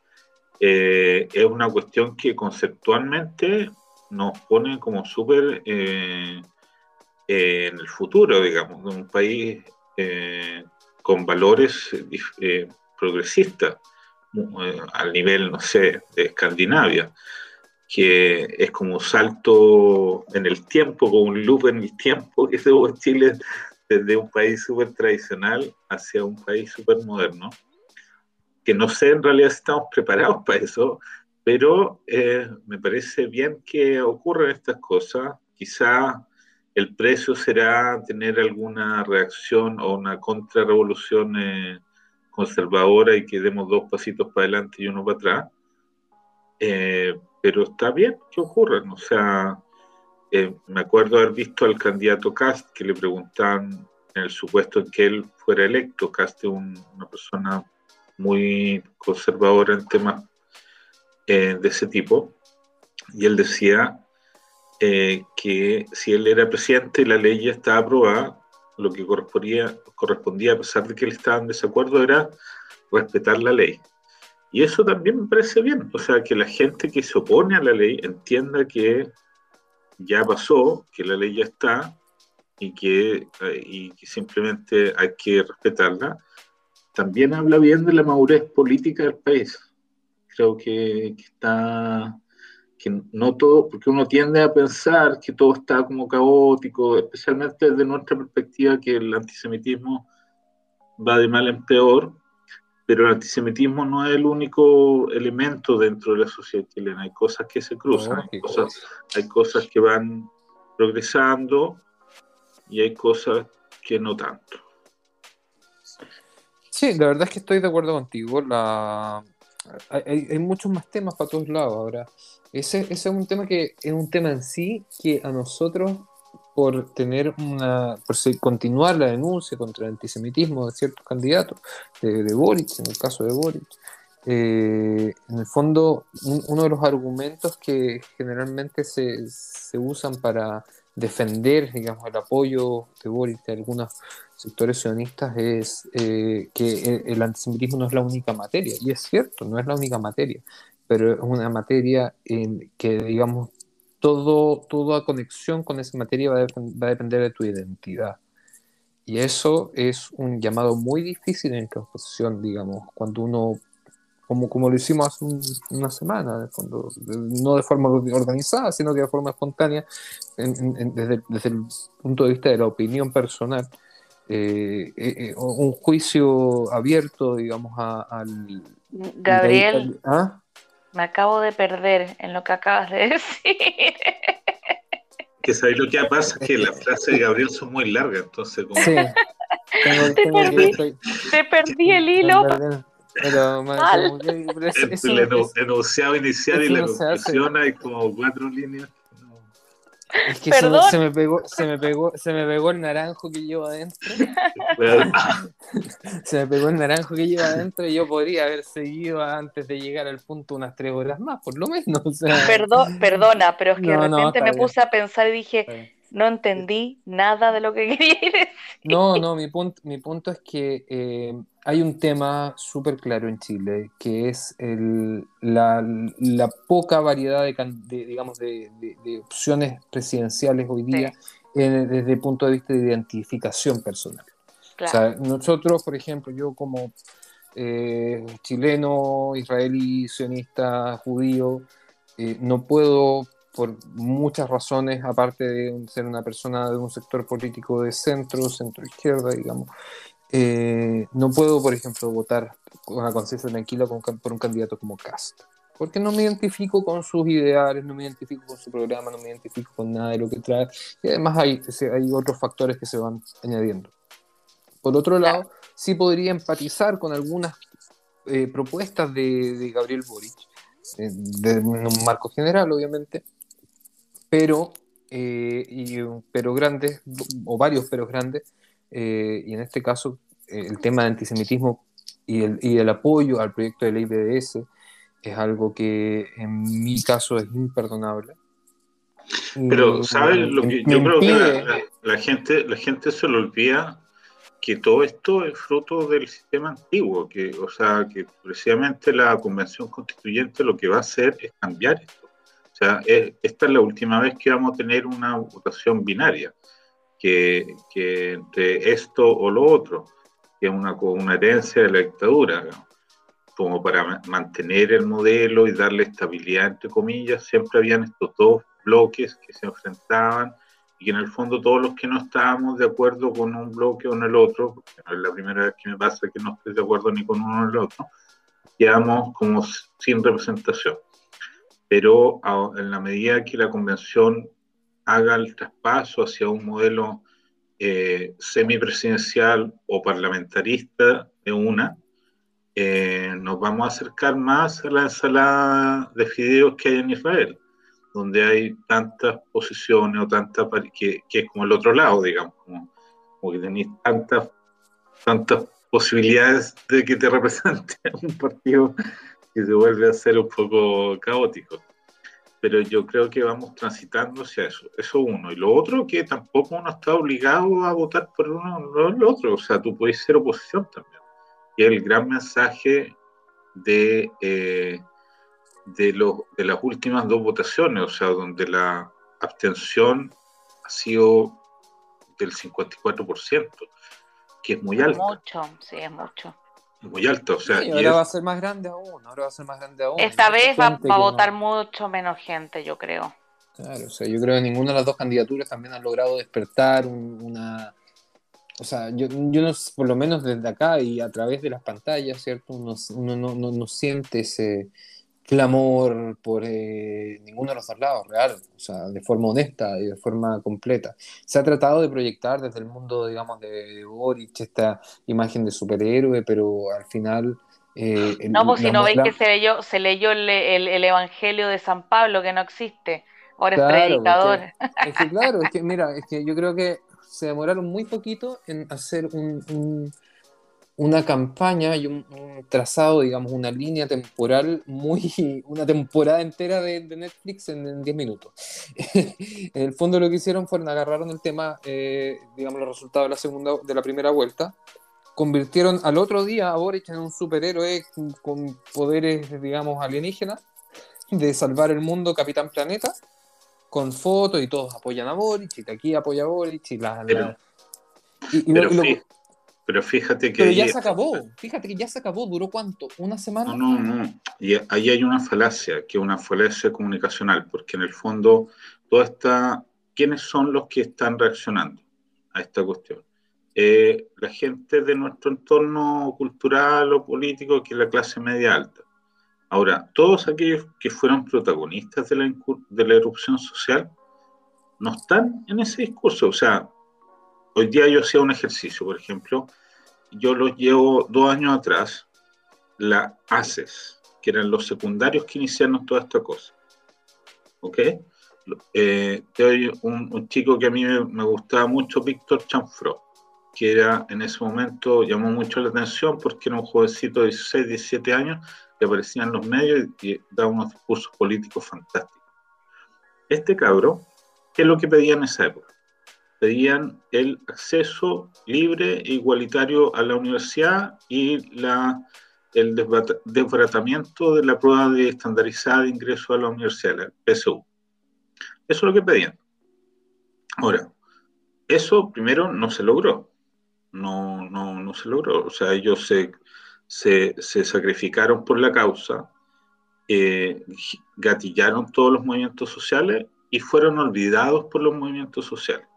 Eh, es una cuestión que conceptualmente nos pone como súper eh, en el futuro, digamos, de un país eh, con valores eh, progresistas, eh, al nivel, no sé, de Escandinavia, que es como un salto en el tiempo, como un loop en el tiempo que se Chile desde un país súper tradicional hacia un país súper moderno, que no sé en realidad si estamos preparados para eso, pero me parece bien que ocurran estas cosas, quizá el precio será tener alguna reacción o una contrarrevolución eh, conservadora y que demos dos pasitos para adelante y uno para atrás. Eh, pero está bien que ocurran. O sea, eh, me acuerdo haber visto al candidato Cast que le preguntaban en el supuesto en que él fuera electo. Cast es una persona muy conservadora en temas de ese tipo. Y él decía eh, que si él era presidente y la ley ya estaba aprobada, lo que correspondía, correspondía, a pesar de que él estaba en desacuerdo, era respetar la ley. Y eso también me parece bien, o sea, que la gente que se opone a la ley entienda que ya pasó, que la ley ya está y que, eh, y que simplemente hay que respetarla. También habla bien de la madurez política del país. Creo que, que está que no todo, porque uno tiende a pensar que todo está como caótico, especialmente desde nuestra perspectiva que el antisemitismo va de mal en peor, pero el antisemitismo no es el único elemento dentro de la sociedad chilena, hay cosas que se cruzan, hay, cosas, hay cosas que van progresando y hay cosas que no tanto. Sí, la verdad es que estoy de acuerdo contigo. La... Hay, hay, muchos más temas para todos lados ahora. Ese, ese, es un tema que es un tema en sí que a nosotros, por tener una, por continuar la denuncia contra el antisemitismo de ciertos candidatos, de, de Boric, en el caso de Boric, eh, en el fondo, uno de los argumentos que generalmente se, se, usan para defender, digamos, el apoyo de Boric de algunos sectores sionistas es eh, que el antisemitismo no es la única materia, y es cierto, no es la única materia, pero es una materia en que, digamos, todo, toda conexión con esa materia va a, va a, depender de tu identidad. Y eso es un llamado muy difícil en transposición, digamos, cuando uno, como, como lo hicimos hace una semana, cuando, no de forma organizada, sino que de forma espontánea, desde, desde, el punto de vista de la opinión personal, eh, eh, eh un juicio abierto, digamos, al... Gabriel. ¿ah? Me acabo de perder en lo que acabas de decir. Que sabéis lo que pasa, es que las frases de Gabriel son muy largas, entonces como... Sí. te, perdí, te perdí el hilo. Pero, Mal. el, enunciado inicial y la conclusión hay como cuatro líneas. Es que se me, Perdón. se me pegó, se me pegó, se me pegó el naranjo que llevo adentro. Se me pegó el naranjo que llevo adentro y yo podría haber seguido antes de llegar al punto unas tres horas más, por lo menos. o sea. Perdón, perdona, pero es que No, de repente me bien. puse a pensar y dije. No entendí nada de lo que quería decir. No, no, mi punto, mi punto es que eh, hay un tema súper claro en Chile, que es el- la, la poca variedad de, digamos, de, de- de opciones presidenciales hoy día eh, desde el punto de vista de identificación personal. Claro, O sea, nosotros, por ejemplo, yo como eh, chileno, israelí, sionista, judío, no puedo, por muchas razones, aparte de ser una persona de un sector político de centro, centro-izquierda, digamos, eh, no puedo, por ejemplo, votar con una conciencia tranquila con- por un candidato como Cast. Porque no me identifico con sus ideales, no me identifico con su programa, no me identifico con nada de lo que trae. Y además hay, hay otros factores que se van añadiendo. Por otro lado, sí podría empatizar con algunas eh, propuestas de, de Gabriel Boric, eh, en un marco general, obviamente, pero, eh, y, pero grandes, o varios pero grandes, eh, y en este caso eh, el tema de antisemitismo y el, y el apoyo al proyecto de ley BDS es algo que en mi caso es imperdonable. Pero, ¿sabes? Lo que yo creo que la, impide- la- la gente, la gente se le olvida que todo esto es fruto del sistema antiguo, que, o sea, que precisamente la convención constituyente lo que va a hacer es cambiar esto. Sea, es- esta es la última vez que vamos a tener una votación binaria, que, entre esto o lo otro, que es una, una herencia de la dictadura, como para ma- mantener el modelo y darle estabilidad, entre comillas, siempre habían estos dos bloques que se enfrentaban y que en el fondo todos los que no estábamos de acuerdo con un bloque o en el otro, porque no es la primera vez que me pasa que no estoy de acuerdo ni con uno ni el otro, quedamos como sin representación. Pero a- en la medida que la convención haga el traspaso hacia un modelo eh, semipresidencial o parlamentarista de una, eh, nos vamos a acercar más a la ensalada de fideos que hay en Israel, donde hay tantas posiciones o tantas, que, que es como el otro lado, digamos, como, como que tenéis tantas, tantas posibilidades de que te represente un partido se vuelve a ser un poco caótico. Pero yo creo que vamos transitando hacia eso. Eso uno. Y lo otro, que tampoco uno está obligado a votar por uno o el otro. O sea, tú puedes ser oposición también. Y el gran mensaje de, eh, de, los, de las últimas dos votaciones, o sea, donde la abstención ha sido del 54%, que es muy alta, mucho, sí, es mucho. Muy alta. O sea, Sí, y ahora es- va a ser más grande aún, ahora va a ser más grande aún. Esta vez va, va a no- votar mucho menos gente, yo creo. Claro, o sea, yo creo que ninguna de las dos candidaturas también han logrado despertar un- una... O sea, yo, yo no, por lo menos desde acá y a través de las pantallas, ¿cierto? Uno, uno no, no, no siente ese clamor por eh, ninguno de los dos lados, real, o sea, de forma honesta y de forma completa. Se ha tratado de proyectar desde el mundo, digamos, de Boric esta imagen de superhéroe, pero al final... eh, el- No, pues si no veis la- que se leyó, se leyó el, el- el Evangelio de San Pablo, que no existe. Ahora es Claro, predicador. Es que claro, es que mira, es que yo creo que se demoraron muy poquito en hacer un, un- una campaña y un, un trazado, digamos, una línea temporal muy, una temporada entera de, de Netflix en, en 10 minutos. en el fondo lo que hicieron fueron agarraron el tema, eh, digamos, los resultados de la segunda, de la primera vuelta, convirtieron al otro día a Boric en un superhéroe con, poderes, digamos, alienígenas, de salvar el mundo, Capitán Planeta, con fotos y todos apoyan a Boric, y que aquí apoya a Boric, y la... la- y- y pero, lo- y lo- pero fíjate que... pero ya se acabó, fíjate que ya se acabó, ¿duró cuánto? ¿Una semana? No, no, no. Y ahí hay una falacia, que es una falacia comunicacional, porque en el fondo, toda esta, ¿quiénes son los que están reaccionando a esta cuestión? Eh, la gente de nuestro entorno cultural o político, que es la clase media alta. Ahora, todos aquellos que fueron protagonistas de la, de la erupción social no están en ese discurso. O sea, hoy día yo hacía un ejercicio, por ejemplo, yo los llevo dos años atrás, la ACES, que eran los secundarios que iniciaron toda esta cosa. ¿Ok? eh, un, un, chico que a mí me, gustaba mucho, Víctor Chanfro, que era en ese momento, llamó mucho la atención porque era un jovencito de 16, 17 años que aparecía en los medios y, daba unos discursos políticos fantásticos. Este cabro, ¿qué es lo que pedían en esa época? Pedían el acceso libre e igualitario a la universidad y el desbaratamiento de la prueba de estandarizada de ingreso a la universidad, la PSU. Eso es lo que pedían. Ahora, eso primero no se logró. No, no, no se logró. O sea, ellos se, se, se sacrificaron por la causa, eh, gatillaron todos los movimientos sociales y fueron olvidados por los movimientos sociales.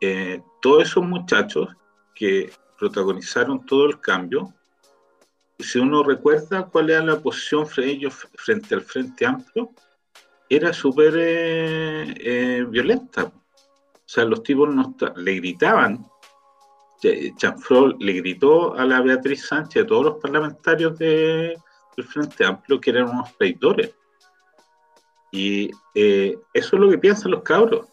Eh, todos esos muchachos que protagonizaron todo el cambio si uno recuerda cuál era la posición de ellos frente al Frente Amplio, era súper eh, eh, violenta. O sea, los tipos no le gritaban. Chanfrol le gritó a la Beatriz Sánchez, a todos los parlamentarios de, del Frente Amplio, que eran unos traidores. Y eh, eso es lo que piensan los cabros,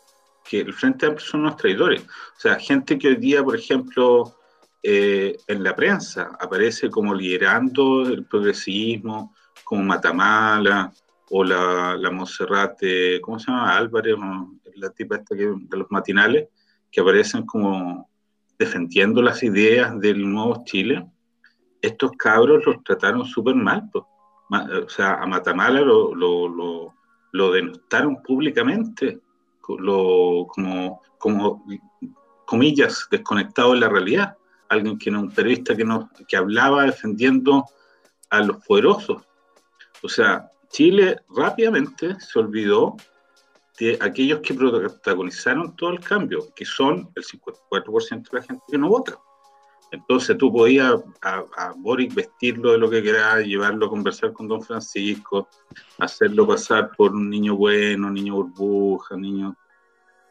que el Frente Amplio son unos traidores. O sea, gente que hoy día, por ejemplo, eh, en la prensa, aparece como liderando el progresismo, como Matamala o la, la ¿cómo se llama? Álvarez, la tipa esta de los matinales, que aparecen como defendiendo las ideas del nuevo Chile. Estos cabros los trataron súper mal, o sea, a Matamala lo, lo, lo, lo denostaron públicamente, como, como, comillas, desconectado de la realidad alguien que no, un periodista que, no, que hablaba defendiendo a los poderosos. O sea, Chile rápidamente se olvidó de aquellos que protagonizaron todo el cambio, que son el 54% de la gente que no vota. Entonces tú podías a, Boric vestirlo de lo que queráis, llevarlo a conversar con don Francisco, hacerlo pasar por un niño bueno, niño burbuja, niño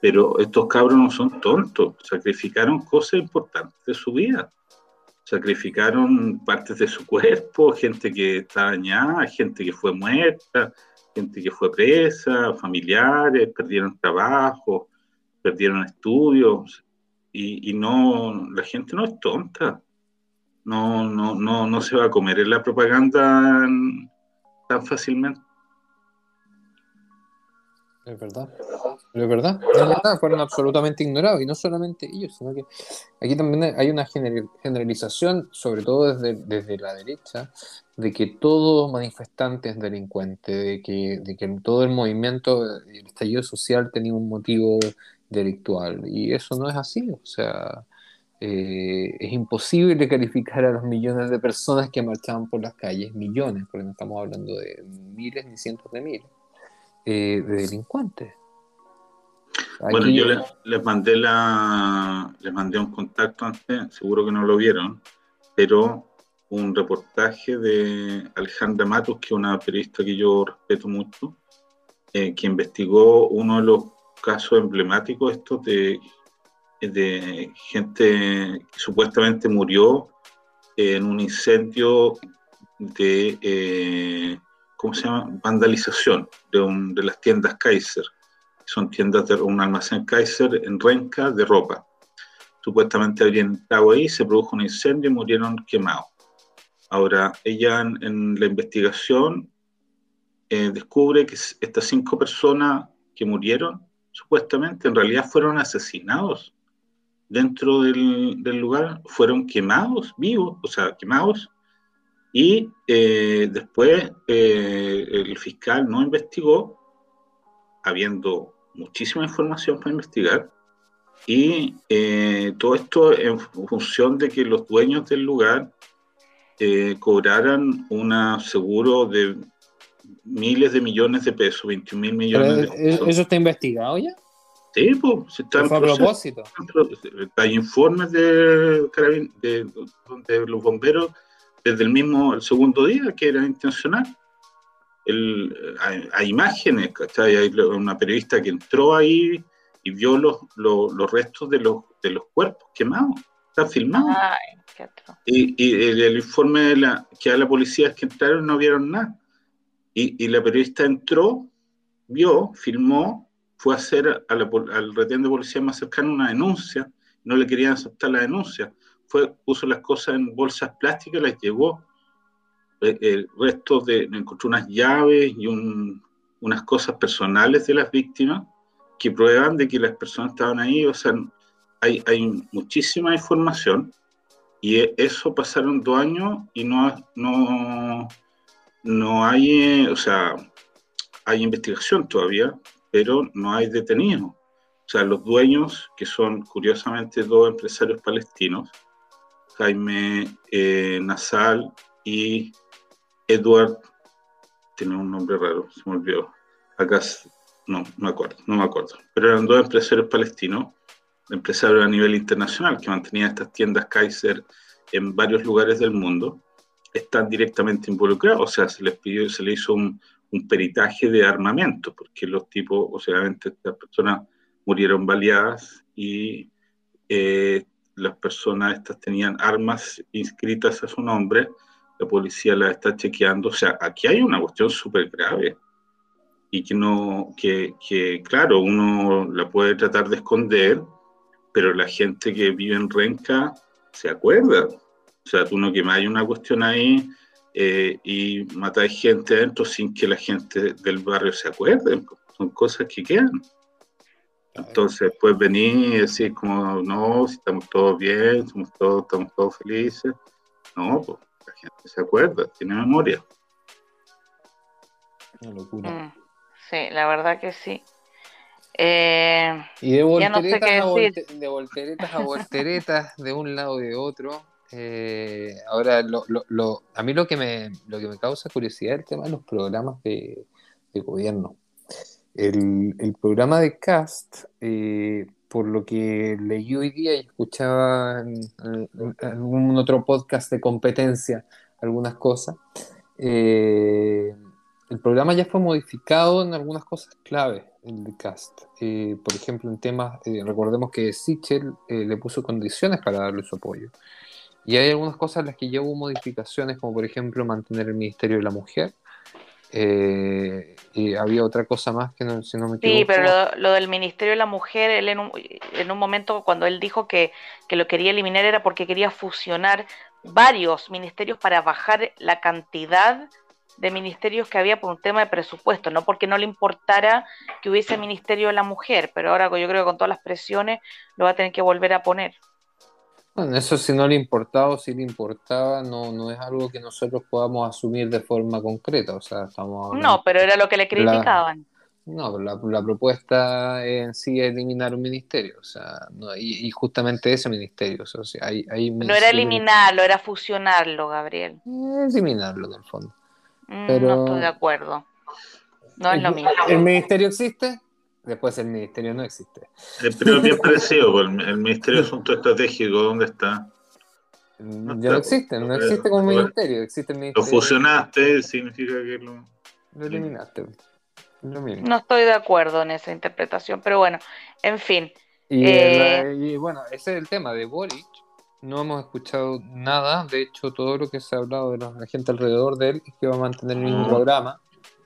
pero estos cabros no son tontos, sacrificaron cosas importantes de su vida. Sacrificaron partes de su cuerpo, gente que está dañada, gente que fue muerta, gente que fue presa, familiares, perdieron trabajo, perdieron estudios, y, y no, la gente no es tonta. No, no, no, no se va a comer en la propaganda tan fácilmente. Es verdad. Es verdad. Fueron absolutamente ignorados. Y no solamente ellos, sino que aquí también hay una generalización, sobre todo desde, desde la derecha, de que todo manifestante es delincuente, de que, de que todo el movimiento, el estallido social tenía un motivo delictual. Y eso no es así. O sea, eh, es imposible calificar a los millones de personas que marchaban por las calles, millones, porque no estamos hablando de miles ni cientos de miles eh, de delincuentes. Bueno, yo les, mandé la, les mandé un contacto antes, seguro que no lo vieron, pero un reportaje de Alejandra Matos, que es una periodista que yo respeto mucho, eh, que investigó uno de los casos emblemáticos estos de, de gente que supuestamente murió en un incendio de eh, ¿cómo se llama? Vandalización de, un, de las tiendas Kaiser. Son tiendas de un almacén Kaiser en Renca de ropa. Supuestamente habrían estado ahí, se produjo un incendio y murieron quemados. Ahora, ella en, la investigación eh, descubre que estas cinco personas que murieron, supuestamente, en realidad fueron asesinados dentro del, lugar, fueron quemados vivos, o sea, quemados. Y eh, después eh, el fiscal no investigó, habiendo muchísima información para investigar, y eh, todo esto en función de que los dueños del lugar cobraran un seguro de miles de millones de pesos, 21 mil millones de pesos. ¿Eso está investigado ya? Sí, pues, está a propósito. Hay informes de, de, de los bomberos desde el mismo, el segundo día, que era intencional. El, hay, imágenes, ¿cachai? Hay una periodista que entró ahí y vio los, los, restos de los, de los cuerpos quemados. Está filmado. y, y el, informe de la, que a la policía es que entraron no vieron nada. Y, y la periodista entró vio, filmó, fue a hacer al retén de policía más cercano una denuncia, no le querían aceptar la denuncia, fue, puso las cosas en bolsas plásticas, las llevó, eh, el resto de, encontró unas llaves y unas cosas personales de las víctimas que prueban de que las personas estaban ahí, o sea, hay, hay muchísima información y e, eso pasaron dos años y no, no, no hay, o sea, hay investigación todavía, pero no hay detenidos. O sea, los dueños, que son curiosamente dos empresarios palestinos, Jaime eh, Nasal y Edward, tiene un nombre raro, se me olvidó. Acá, no, no me acuerdo, no me acuerdo. Pero eran dos empresarios palestinos, empresarios a nivel internacional, que mantenían estas tiendas Kaiser en varios lugares del mundo, están directamente involucrados. O sea, se les pidió, se le hizo un, un peritaje de armamento, porque los tipos, o sea, estas personas murieron baleadas y eh, las personas estas tenían armas inscritas a su nombre, la policía las está chequeando, o sea, aquí hay una cuestión súper grave y que no, que, que, claro, uno la puede tratar de esconder, pero la gente que vive en Renca se acuerda. O sea, tú no que me hay una cuestión ahí eh, y matáis gente adentro sin que la gente del barrio se acuerde. Son cosas que quedan. Entonces, pues venir y decir como, no, si estamos todos bien, somos todos, estamos todos felices. No, pues la gente se acuerda, tiene memoria. Una locura. Mm, sí, la verdad que sí. Eh, y de ya no sé volteretas, a, volte- de volteretas a volteretas, de un lado y de otro. Eh, ahora, lo, a mí lo que, me, lo que me causa curiosidad es el tema de los programas de, gobierno. El, programa de Cast, eh, por lo que leí hoy día y escuchaba en, algún otro podcast de competencia algunas cosas, eh, el programa ya fue modificado en algunas cosas clave, el de Cast. Por ejemplo, en temas, recordemos que Sichel le puso condiciones para darle su apoyo. Y hay algunas cosas en las que ya hubo modificaciones, como por ejemplo mantener el Ministerio de la Mujer. Eh, y había otra cosa más que no, si no me equivoco. Sí, pero lo, lo del Ministerio de la Mujer, él en un, en un momento cuando él dijo que, que lo quería eliminar era porque quería fusionar varios ministerios para bajar la cantidad de ministerios que había por un tema de presupuesto, no porque no le importara que hubiese Ministerio de la Mujer, pero ahora yo creo que con todas las presiones lo va a tener que volver a poner. Bueno, eso si no le importaba o si le importaba, no, no es algo que nosotros podamos asumir de forma concreta. O sea, estamos No, pero era lo que le criticaban. No, pero la, la propuesta en sí es eliminar un ministerio, o sea, no, y, y justamente ese ministerio, o sea, hay, hay No era eliminarlo, era fusionarlo, Gabriel. Eliminarlo en el fondo. Mm, Pero- No estoy de acuerdo. No es lo mismo. El ministerio existe, después el ministerio no existe. Eh, pero es bien parecido, pues, el, el Ministerio de Asuntos Estratégicos, ¿dónde está? ya está, no existe, no pues, existe como ministerio, existe el Lo fusionaste, significa que lo... Lo eliminaste. Lo mismo. No estoy de acuerdo en esa interpretación, pero bueno, en fin. Y, Eh, la- y bueno, ese es el tema de Boric. No hemos escuchado nada. De hecho, todo lo que se ha hablado de la gente alrededor de él es que va a mantener el mismo No. programa.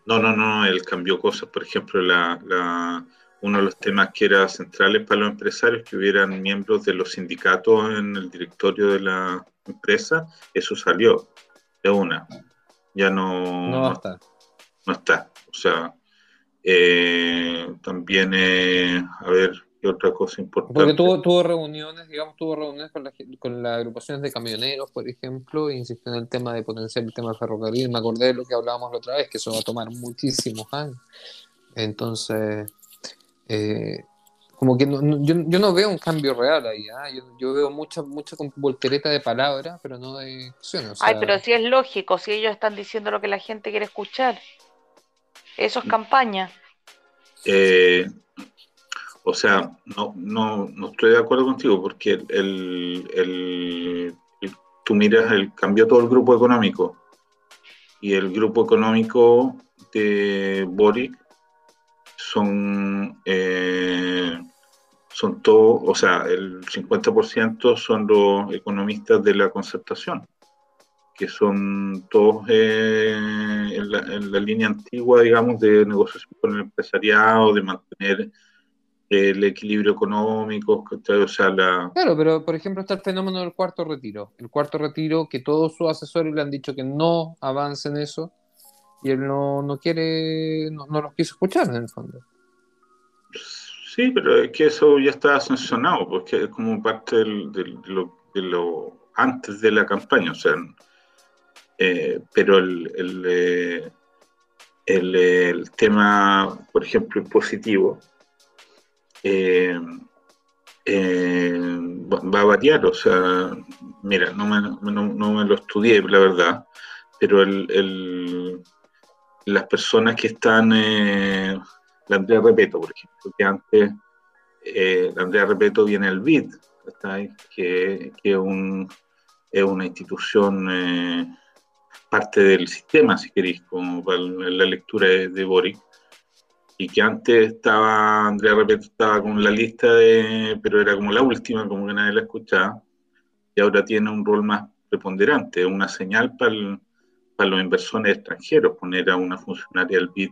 No, no, no, él cambió cosas. Por ejemplo, la, la- uno de los temas que era centrales para los empresarios, que hubieran miembros de los sindicatos en el directorio de la empresa, eso salió de una. Ya no, No estar. no está. O sea, eh, también, eh, a ver, ¿qué otra cosa importante? Porque tuvo, tuvo reuniones, digamos, tuvo reuniones con, la, con las agrupaciones de camioneros, por ejemplo, e insistió en el tema de potenciar el tema del ferrocarril. Me acordé de lo que hablábamos la otra vez, que eso va a tomar muchísimos años. Entonces, eh, como que no- no- yo, yo no veo un cambio real ahí. ¿ah? Yo, yo veo mucha, mucha voltereta de palabras, pero no de acciones. o sea, Ay, pero si es lógico, si ellos están diciendo lo que la gente quiere escuchar. Eso es campaña. Eh, o sea, no, no, no estoy de acuerdo contigo porque el, el- tú miras, el, cambió todo el grupo económico y el grupo económico de Boric son, eh, son todos, o sea, el 50% son los economistas de la concertación, que son todos eh, en, la, línea antigua, digamos, de negociación con el empresariado, de mantener el equilibrio económico, o sea, la... Claro, pero por ejemplo está el fenómeno del cuarto retiro. El cuarto retiro, que todos sus asesores le han dicho que no avance en eso, y él no, no quiere, no, no los quiso escuchar en el fondo. Sí, pero es que eso ya está sancionado, porque es como parte de, lo, antes de la campaña, o sea, eh, pero el, el, eh, el, tema, por ejemplo, impositivo, eh, va a variar, o sea, mira, no me, no, me lo estudié, la verdad, pero el, las personas que están la Andrea Repeto, por ejemplo, que antes eh, la Andrea Repeto viene al BID, que, que un, es una institución eh, parte del sistema, si queréis, como la lectura de, de Boric, y que antes estaba, Andrea Repeto estaba con la lista de, pero era como la última, como que nadie la escuchaba, y ahora tiene un rol más preponderante, una señal para, para los inversores extranjeros, poner a una funcionaria del BID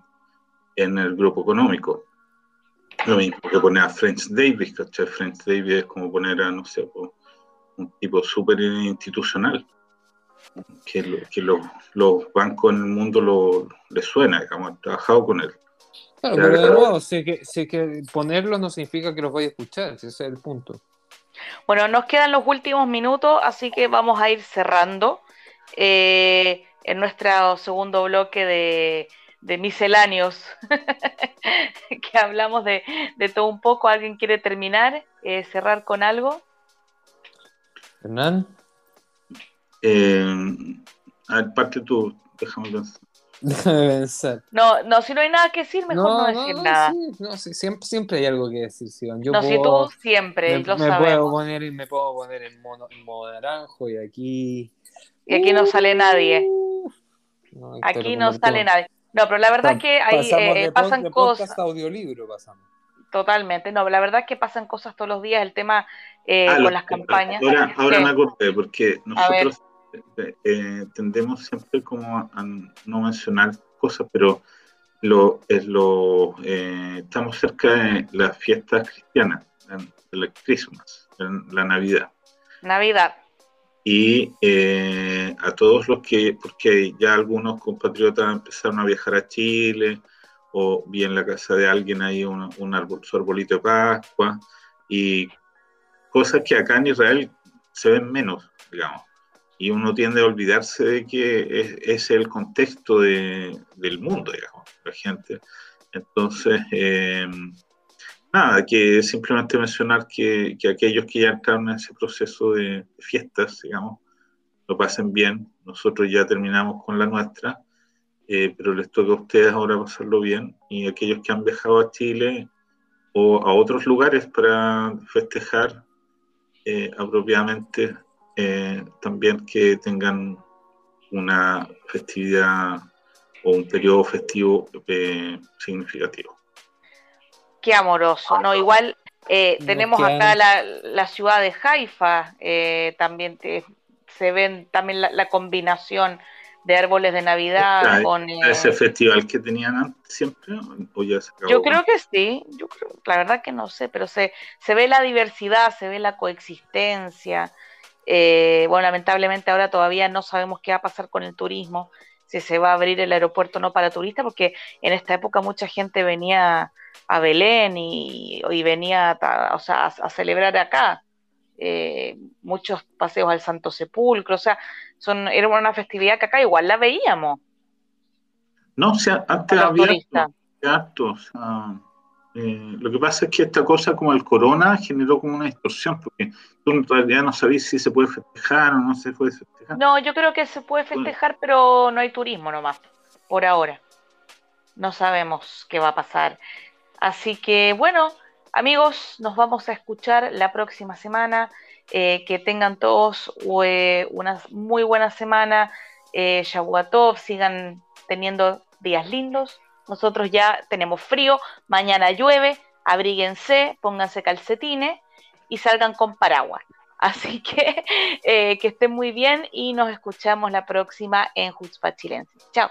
en el grupo económico. Lo mismo que poner a French Davis, ¿cachai? French Davis es como poner a, no sé, un tipo súper institucional, que, que los bancos en el mundo lo, les suena, digamos, trabajado con él. Claro, pero de nuevo, sé que, sé que ponerlos no significa que los vaya a escuchar, ese es el punto. Bueno, nos quedan los últimos minutos, así que vamos a ir cerrando. Eh, en nuestro segundo bloque de de misceláneos, que hablamos de, todo un poco. ¿Alguien quiere terminar, eh, cerrar con algo? Hernán. Eh, a ver, parte tú, déjame pensar. Déjame pensar. No, no, si no hay nada que decir, mejor no, decir nada. no, siempre, siempre hay algo que decir, Yo no, si tú siempre, me, me Puedo poner, me puedo poner en, mono, en modo naranjo y aquí... Y aquí no sale nadie. aquí no sale nadie. No, pero la verdad es que ahí eh, pasan cosas. audiolibro pasamos. Totalmente, no, la verdad es que pasan cosas todos los días, el tema eh, ah, con las campañas. Ahora, me acordé, porque nosotros eh, tendemos siempre como a, no mencionar cosas, pero lo, es lo, estamos cerca de las fiestas cristianas, el Christmas, la Navidad. Navidad y eh, a todos los que, porque ya algunos compatriotas empezaron a viajar a Chile, o vi en la casa de alguien ahí un, un arbolito de Pascua, y cosas que acá en Israel se ven menos, digamos. Y uno tiende a olvidarse de que es, es el contexto de, del mundo, digamos, la gente. Entonces, eh, Nada, que simplemente mencionar que, aquellos que ya entraron en ese proceso de, fiestas, digamos, lo pasen bien. Nosotros ya terminamos con la nuestra, eh, pero les toca a ustedes ahora pasarlo bien. Y aquellos que han viajado a Chile o a otros lugares para festejar eh, apropiadamente, eh, también que tengan una festividad o un periodo festivo significativo qué amoroso, ¿no? Igual eh, tenemos acá la, ciudad de Haifa, eh, también se ven también la, combinación de árboles de Navidad con... ¿Ese eh, festival que tenían antes siempre? Yo creo que sí, yo creo, la verdad que no sé, pero se, se ve la diversidad, se ve la coexistencia. Bueno, lamentablemente ahora todavía no sabemos qué va a pasar con el turismo, si se va a abrir el aeropuerto no para turistas, porque en esta época mucha gente venía a Belén y, venía a, o sea, a, celebrar acá. Eh, muchos paseos al Santo Sepulcro, o sea, son, era una festividad que acá igual la veíamos. No, o sea, antes había o sea, eh, lo que pasa es que esta cosa como el corona generó como una distorsión, porque tú en realidad no sabías si se puede festejar o no se puede festejar. No, yo creo que se puede festejar, pero no hay turismo nomás, por ahora. No sabemos qué va a pasar. Así que bueno, amigos, nos vamos a escuchar la próxima semana. Eh, que tengan todos eh, una muy buena semana. Eh, Shabuatov, sigan teniendo días lindos. Nosotros ya tenemos frío, mañana llueve, abríguense, pónganse calcetines y salgan con paraguas. Así que eh, que estén muy bien y nos escuchamos la próxima en Jutzpa Chilensis. Chao.